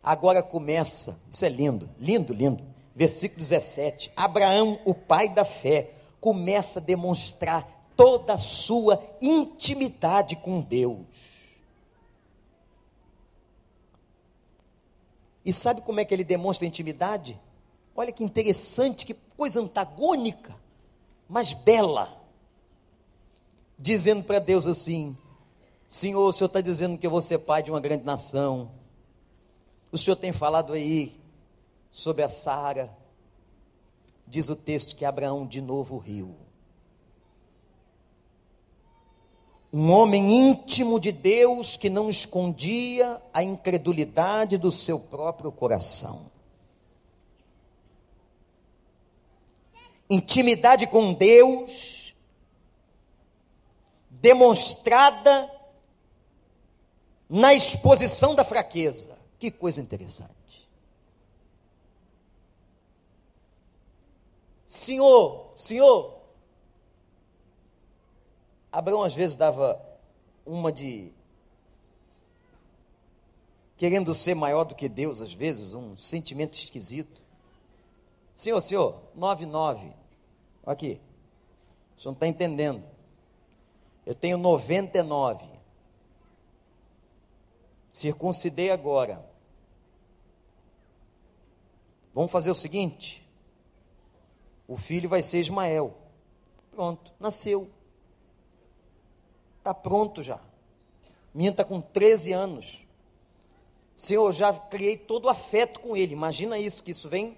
Agora começa, isso é lindo, lindo, lindo. Versículo 17: Abraão, o pai da fé, começa a demonstrar toda a sua intimidade com Deus. E sabe como é que ele demonstra intimidade? Olha que interessante, que coisa antagônica, mas bela. Dizendo para Deus assim: Senhor, o Senhor está dizendo que eu vou ser pai de uma grande nação. O Senhor tem falado aí sobre a Sara. Diz o texto que Abraão de novo riu. Um homem íntimo de Deus que não escondia a incredulidade do seu próprio coração. Intimidade com Deus, demonstrada na exposição da fraqueza. Que coisa interessante. Senhor, Senhor. Abraão às vezes dava uma de querendo ser maior do que Deus, às vezes, um sentimento esquisito. Senhor, Senhor, 99. Aqui. Senhor não está entendendo. Eu tenho 99. Circuncidei agora. Vamos fazer o seguinte: o filho vai ser Ismael. Pronto, nasceu. Está pronto já. Minha está com 13 anos. Senhor, já criei todo o afeto com ele. Imagina isso, que isso vem,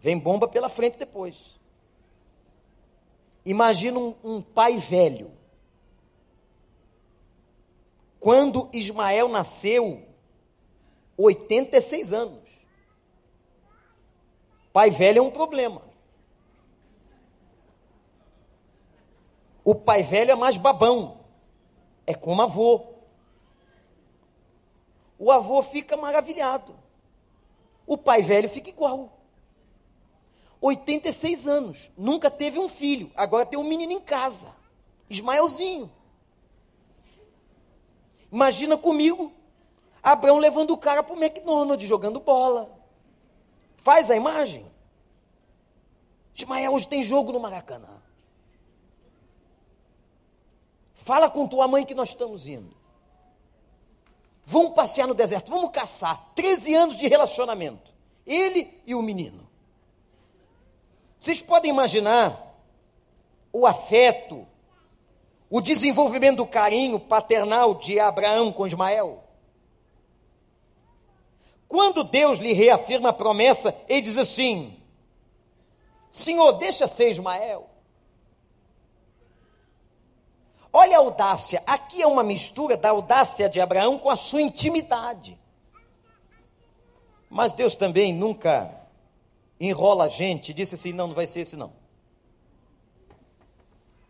vem bomba pela frente depois. Imagina um, um pai velho. Quando Ismael nasceu, 86 anos. Pai velho é um problema. O pai velho é mais babão. É como avô. O avô fica maravilhado. O pai velho fica igual. 86 anos, nunca teve um filho, agora tem um menino em casa, Ismaelzinho. Imagina comigo, Abraão levando o cara para o McDonald's, jogando bola. Faz a imagem. Ismael, hoje tem jogo no Maracanã. Fala com tua mãe que nós estamos indo. Vamos passear no deserto, vamos caçar. 13 anos de relacionamento. Ele e o menino. Vocês podem imaginar o afeto, o desenvolvimento do carinho paternal de Abraão com Ismael? Quando Deus lhe reafirma a promessa, ele diz assim: Senhor, deixa ser Ismael. Olha a audácia, aqui é uma mistura da audácia de Abraão com a sua intimidade. Mas Deus também nunca enrola a gente e disse assim: não, não vai ser esse não.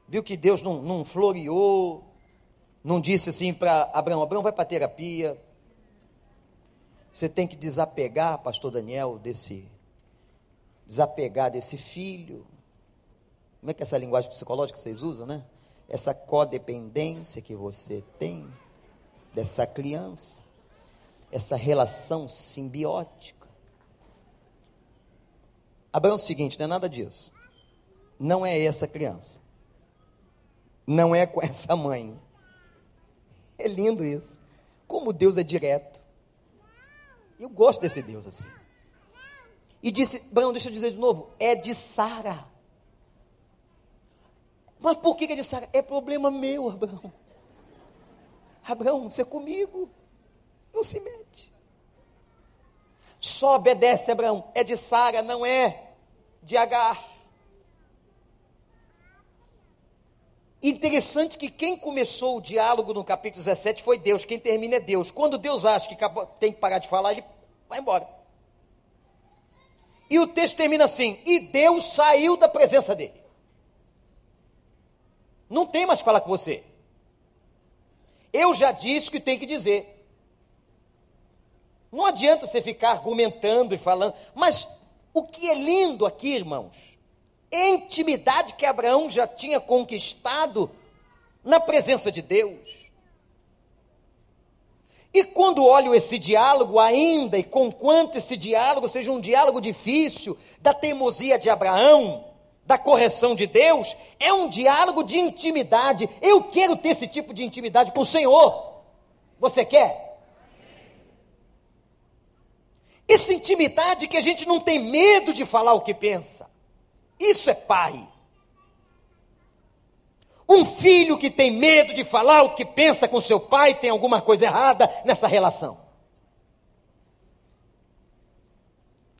Viu que Deus não, não floreou, não disse assim para Abraão: Abraão vai para terapia, você tem que desapegar, pastor Daniel, desse desapegar desse filho. Como é que é essa linguagem psicológica que vocês usam, né? Essa codependência que você tem dessa criança, essa relação simbiótica. Abraão é o seguinte, não é nada disso. Não é essa criança. Não é com essa mãe. É lindo isso. Como Deus é direto. Eu gosto desse Deus assim. E disse, Abraão, deixa eu dizer de novo, é de Sara. Mas por que é de Sara? É problema meu, Abraão. Abraão, você é comigo. Não se mete. Só obedece, Abraão. É de Sara, não é de Agar. Interessante que quem começou o diálogo no capítulo 17 foi Deus, quem termina é Deus. Quando Deus acha que tem que parar de falar, ele vai embora. E o texto termina assim: e Deus saiu da presença dele. Não tem mais que falar com você. Eu já disse o que tem que dizer. Não adianta você ficar argumentando e falando, mas o que é lindo aqui, irmãos, intimidade que Abraão já tinha conquistado na presença de Deus. E quando olho esse diálogo ainda, e conquanto esse diálogo seja um diálogo difícil, da teimosia de Abraão, da correção de Deus, é um diálogo de intimidade. Eu quero ter esse tipo de intimidade com o Senhor. Você quer? Essa intimidade que a gente não tem medo de falar o que pensa. Isso é pai. Um filho que tem medo de falar o que pensa com seu pai tem alguma coisa errada nessa relação.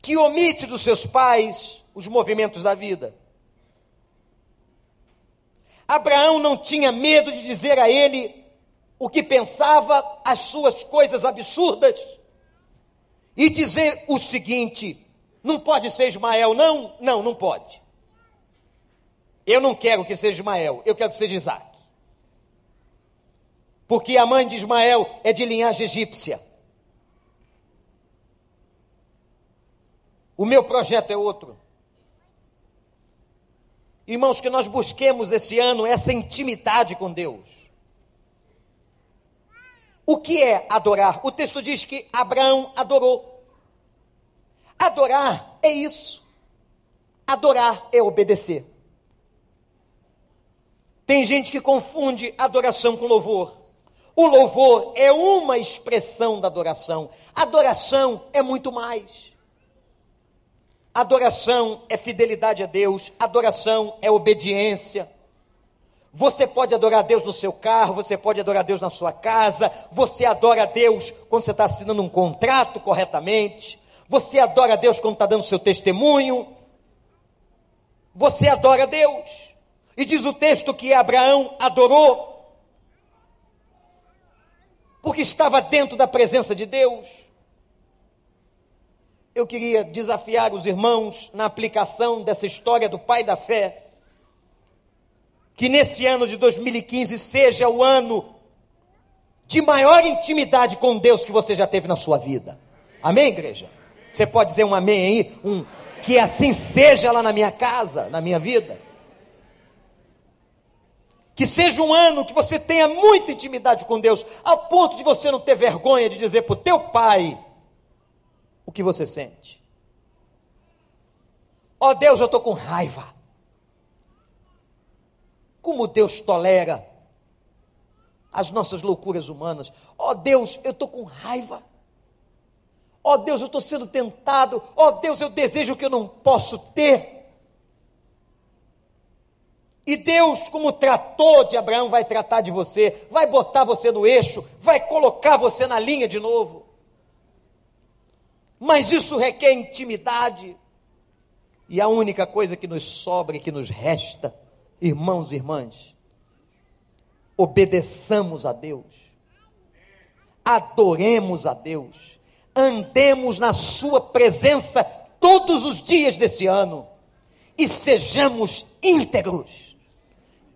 Que omite dos seus pais os movimentos da vida. Abraão não tinha medo de dizer a ele o que pensava, as suas coisas absurdas, e dizer o seguinte: não pode ser Ismael, não? Não, não pode. Eu não quero que seja Ismael, eu quero que seja Isaac. Porque a mãe de Ismael é de linhagem egípcia. O meu projeto é outro. Irmãos, que nós busquemos esse ano essa intimidade com Deus. O que é adorar? O texto diz que Abraão adorou. Adorar é isso. Adorar é obedecer. Tem gente que confunde adoração com louvor. O louvor é uma expressão da adoração. Adoração é muito mais. Adoração é fidelidade a Deus, adoração é obediência. Você pode adorar a Deus no seu carro, você pode adorar a Deus na sua casa, você adora a Deus quando você está assinando um contrato corretamente, você adora a Deus quando está dando seu testemunho, você adora a Deus. E diz o texto que Abraão adorou, porque estava dentro da presença de Deus. Eu queria desafiar os irmãos na aplicação dessa história do pai da fé. Que nesse ano de 2015 seja o ano de maior intimidade com Deus que você já teve na sua vida. Amém, igreja? Você pode dizer um amém aí? Um que assim seja lá na minha casa, na minha vida. Que seja um ano que você tenha muita intimidade com Deus, ao ponto de você não ter vergonha de dizer para o teu pai que você sente. Ó oh, Deus, eu estou com raiva. Como Deus tolera as nossas loucuras humanas. Ó oh, Deus, eu estou com raiva. Ó oh, Deus, eu estou sendo tentado. Ó Deus, eu desejo que eu não posso ter. E Deus, como tratou de Abraão, vai tratar de você, vai botar você no eixo, vai colocar você na linha de novo. Mas isso requer intimidade. E a única coisa que nos sobra e que nos resta, irmãos e irmãs, obedeçamos a Deus, adoremos a Deus, andemos na Sua presença todos os dias desse ano e sejamos íntegros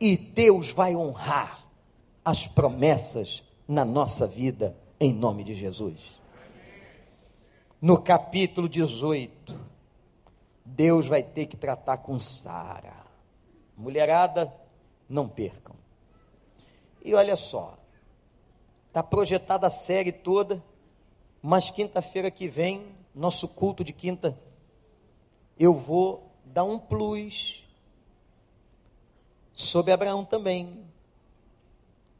e Deus vai honrar as promessas na nossa vida, em nome de Jesus. No capítulo 18, Deus vai ter que tratar com Sara. Mulherada, não percam. E olha só, está projetada a série toda, mas quinta-feira que vem, nosso culto de quinta, eu vou dar um plus sobre Abraão também.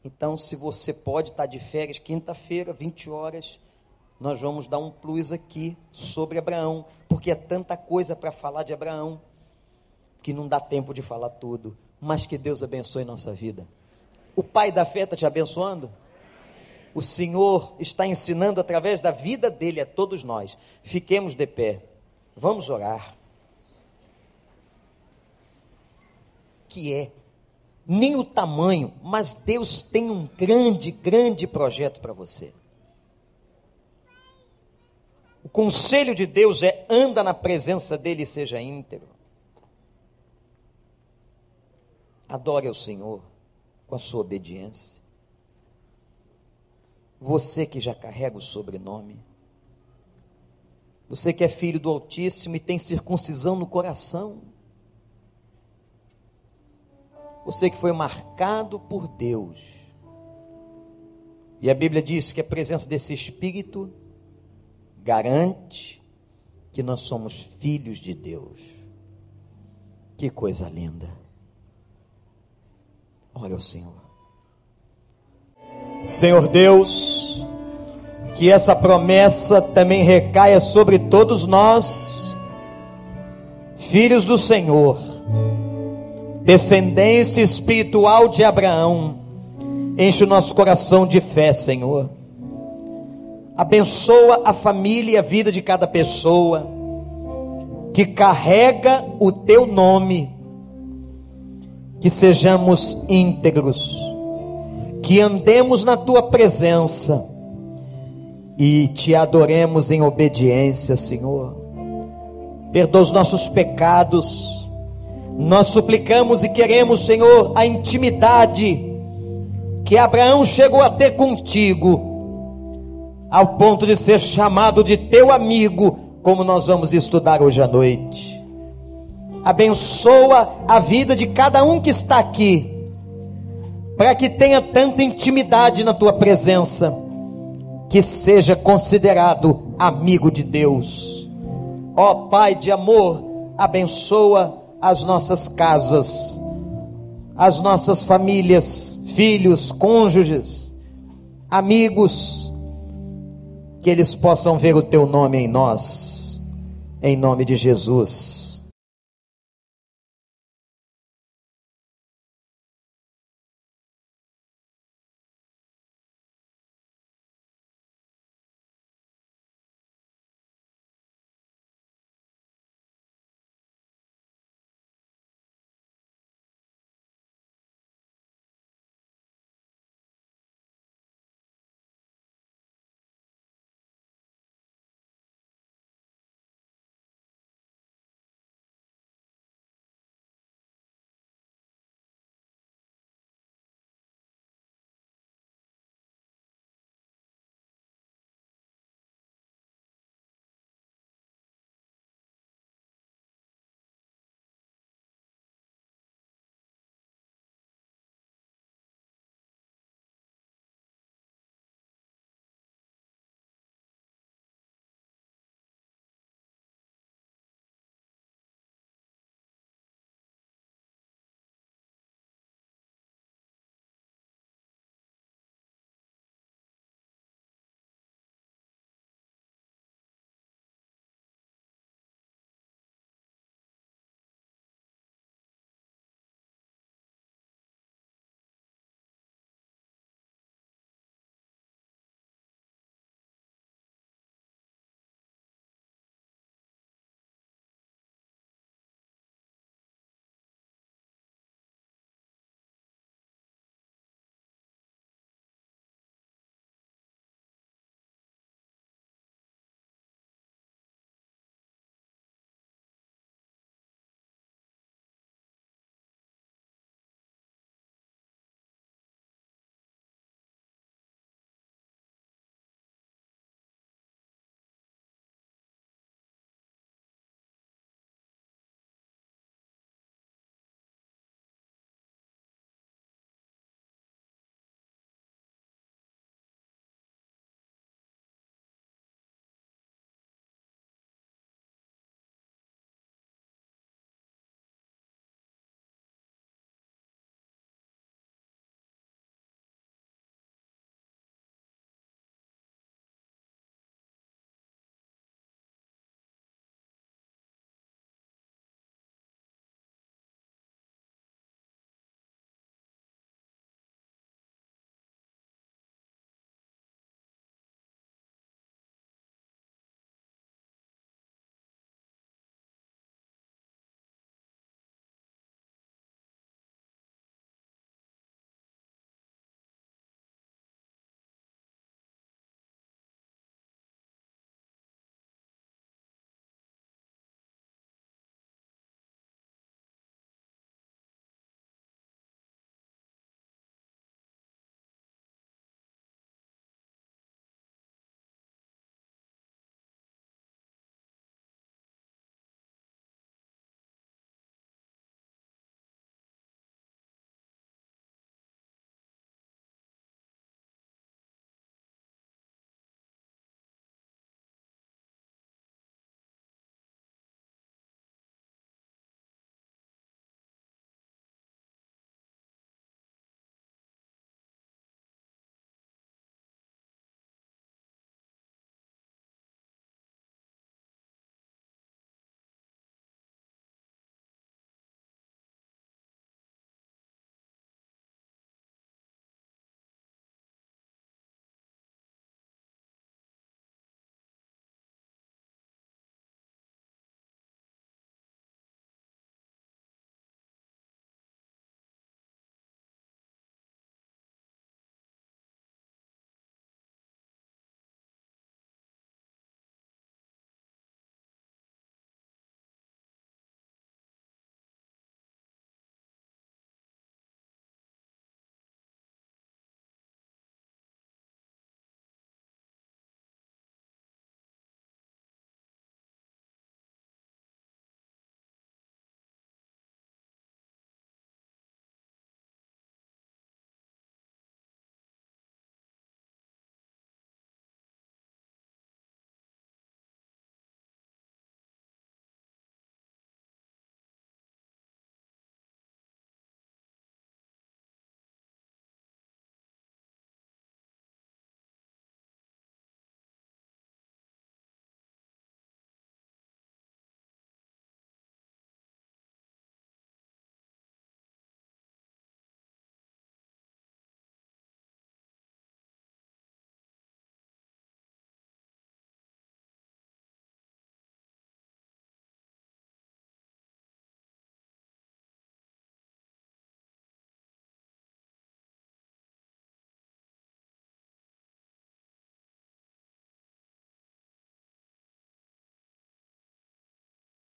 Então, se você pode estar de férias, quinta-feira, 20 horas, nós vamos dar um plus aqui sobre Abraão, porque é tanta coisa para falar de Abraão que não dá tempo de falar tudo. Mas que Deus abençoe nossa vida. O Pai da fé está te abençoando? O Senhor está ensinando através da vida dele a todos nós. Fiquemos de pé. Vamos orar. Que é nem o tamanho, mas Deus tem um grande, grande projeto para você. O conselho de Deus é anda na presença dele e seja íntegro. Adore ao Senhor com a sua obediência. Você que já carrega o sobrenome. Você que é filho do Altíssimo e tem circuncisão no coração. Você que foi marcado por Deus E a Bíblia diz que a presença desse Espírito garante que nós somos filhos de Deus. Que coisa linda. Olha o Senhor. Senhor Deus, que essa promessa também recaia sobre todos nós, filhos do Senhor, descendência espiritual de Abraão, enche o nosso coração de fé, Senhor. Abençoa a família e a vida de cada pessoa que carrega o teu nome, que sejamos íntegros, que andemos na tua presença e te adoremos em obediência, Senhor. Perdoa os nossos pecados. Nós suplicamos e queremos, Senhor, a intimidade que Abraão chegou a ter contigo, ao ponto de ser chamado de teu amigo, como nós vamos estudar hoje à noite. Abençoa a vida de cada um que está aqui, para que tenha tanta intimidade na tua presença, que seja considerado amigo de Deus. Ó Pai de amor, abençoa as nossas casas, as nossas famílias, filhos, cônjuges, amigos, que eles possam ver o teu nome em nós, em nome de Jesus.